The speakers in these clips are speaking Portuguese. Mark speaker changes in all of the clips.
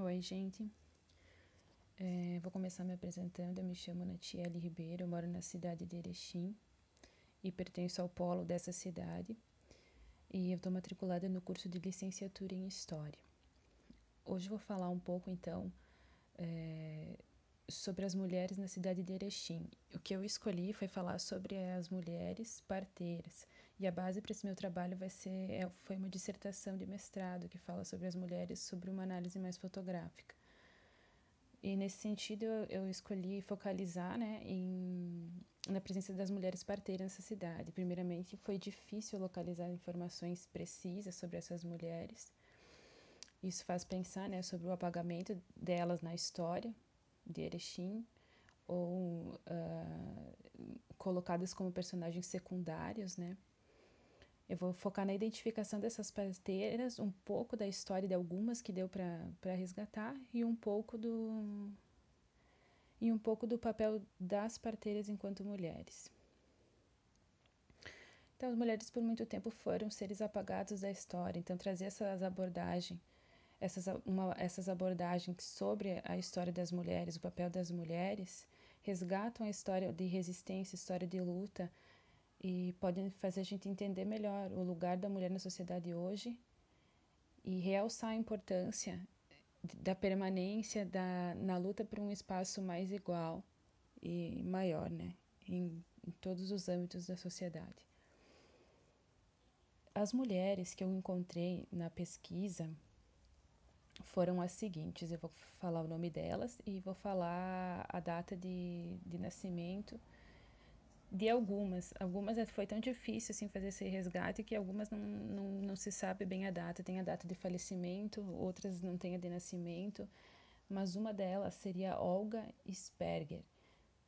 Speaker 1: Oi, gente. É, vou começar me apresentando. Eu me chamo Natiele Ribeiro, moro na cidade de Erechim e pertenço ao polo dessa cidade. E eu estou matriculada no curso de licenciatura em História. Hoje vou falar um pouco, então, é, sobre as mulheres na cidade de Erechim. O que eu escolhi foi falar sobre as mulheres parteiras. E a base para esse meu trabalho vai ser, é, foi uma dissertação de mestrado que fala sobre as mulheres sobre uma análise mais fotográfica. E nesse sentido eu, eu escolhi focalizar né, em, na presença das mulheres parteiras nessa cidade. Primeiramente, foi difícil localizar informações precisas sobre essas mulheres. Isso faz pensar né, sobre o apagamento delas na história de Erechim, ou uh, colocadas como personagens secundários, né? Eu vou focar na identificação dessas parteiras, um pouco da história de algumas que deu para resgatar e um pouco do e um pouco do papel das parteiras enquanto mulheres. Então, as mulheres por muito tempo foram seres apagados da história. Então, trazer essas abordagens, essas, uma, essas abordagens sobre a história das mulheres, o papel das mulheres, resgatam a história de resistência, história de luta, e podem fazer a gente entender melhor o lugar da mulher na sociedade hoje e realçar a importância da permanência da, na luta por um espaço mais igual e maior, né, em, em todos os âmbitos da sociedade. As mulheres que eu encontrei na pesquisa foram as seguintes: eu vou falar o nome delas e vou falar a data de, de nascimento de algumas. Algumas é, foi tão difícil assim fazer esse resgate que algumas não, não, não se sabe bem a data. Tem a data de falecimento, outras não tem a de nascimento, mas uma delas seria Olga Sperger.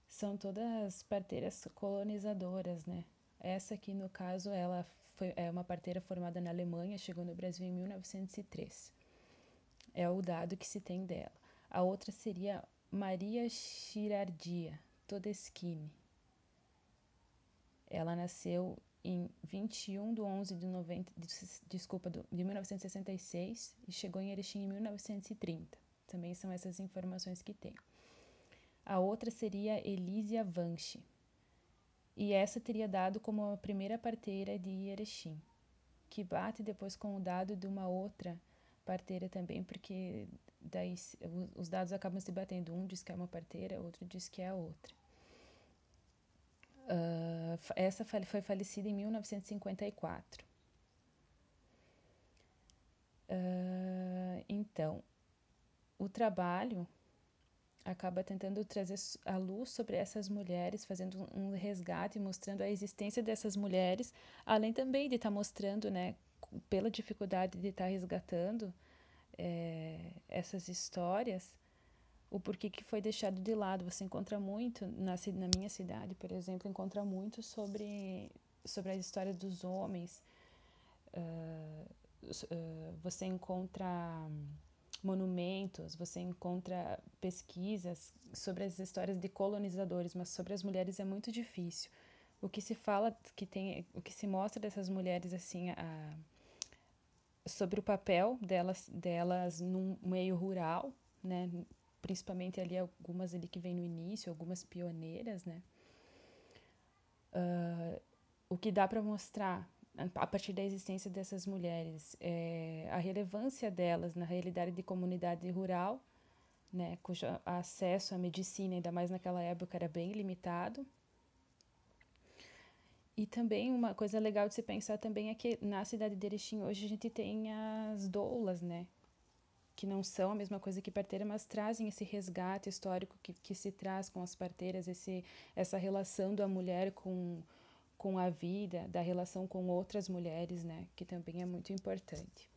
Speaker 1: São todas parteiras colonizadoras, né? Essa aqui, no caso, ela foi, é uma parteira formada na Alemanha, chegou no Brasil em 1903. É o dado que se tem dela. A outra seria Maria Girardia Todeschini ela nasceu em 21 de 11 de, 90, de, desculpa, de 1966 e chegou em Erechim em 1930. Também são essas informações que tem. A outra seria Elísia Vanche. E essa teria dado como a primeira parteira de Erechim, que bate depois com o dado de uma outra parteira também, porque daí os dados acabam se batendo. Um diz que é uma parteira, outro diz que é a outra. Uh, essa foi falecida em 1954. Uh, então, o trabalho acaba tentando trazer a luz sobre essas mulheres, fazendo um resgate, mostrando a existência dessas mulheres, além também de estar tá mostrando, né, pela dificuldade de estar tá resgatando é, essas histórias, o porquê que foi deixado de lado. Você encontra muito, na, na minha cidade, por exemplo, encontra muito sobre, sobre a história dos homens. Uh, uh, você encontra monumentos, você encontra pesquisas sobre as histórias de colonizadores, mas sobre as mulheres é muito difícil. O que se fala, que tem, o que se mostra dessas mulheres assim, a, sobre o papel delas, delas num meio rural, né, principalmente ali algumas ali que vêm no início, algumas pioneiras, né? Uh, o que dá para mostrar a partir da existência dessas mulheres é a relevância delas na realidade de comunidade rural, né, cujo acesso à medicina, ainda mais naquela época, era bem limitado. E também uma coisa legal de se pensar também é que na cidade de Erechim hoje a gente tem as doulas, né, que não são a mesma coisa que parteira, mas trazem esse resgate histórico que, que se traz com as parteiras, esse, essa relação da mulher com, com a vida, da relação com outras mulheres, né, que também é muito importante.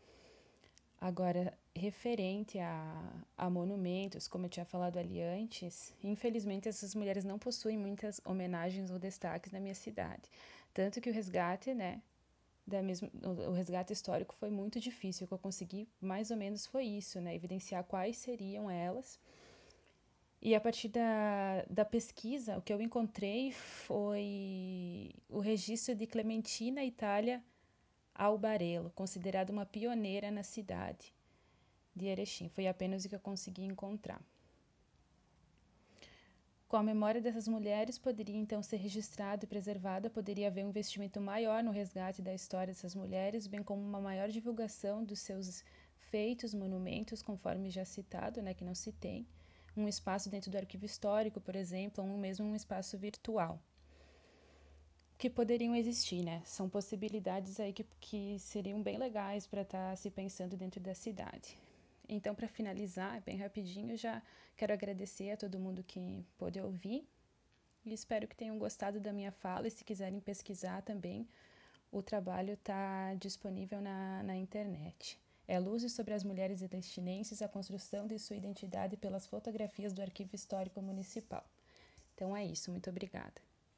Speaker 1: Agora, referente a, a monumentos, como eu tinha falado ali antes, infelizmente essas mulheres não possuem muitas homenagens ou destaques na minha cidade. Tanto que o resgate, né, da mesma, o, resgate histórico foi muito difícil. O que eu consegui mais ou menos foi isso, né? Evidenciar quais seriam elas. E a partir da, da pesquisa, o que eu encontrei foi o registro de Clementina Itália Albarello, considerada uma pioneira na cidade. de Erechim. Foi apenas o que eu consegui encontrar. Com a memória dessas mulheres poderia então ser registrada e preservada, poderia haver um investimento maior no resgate da história dessas mulheres, bem como uma maior divulgação dos seus feitos, monumentos, conforme já citado, né, que não se tem, um espaço dentro do arquivo histórico, por exemplo, ou mesmo um espaço virtual que poderiam existir, né? São possibilidades aí que, que seriam bem legais para estar tá se pensando dentro da cidade. Então, para finalizar, bem rapidinho, já quero agradecer a todo mundo que pôde ouvir e espero que tenham gostado da minha fala. E se quiserem pesquisar também, o trabalho está disponível na, na internet. É Luzes sobre as Mulheres Destinenses, a construção de sua identidade pelas fotografias do Arquivo Histórico Municipal. Então é isso, muito obrigada.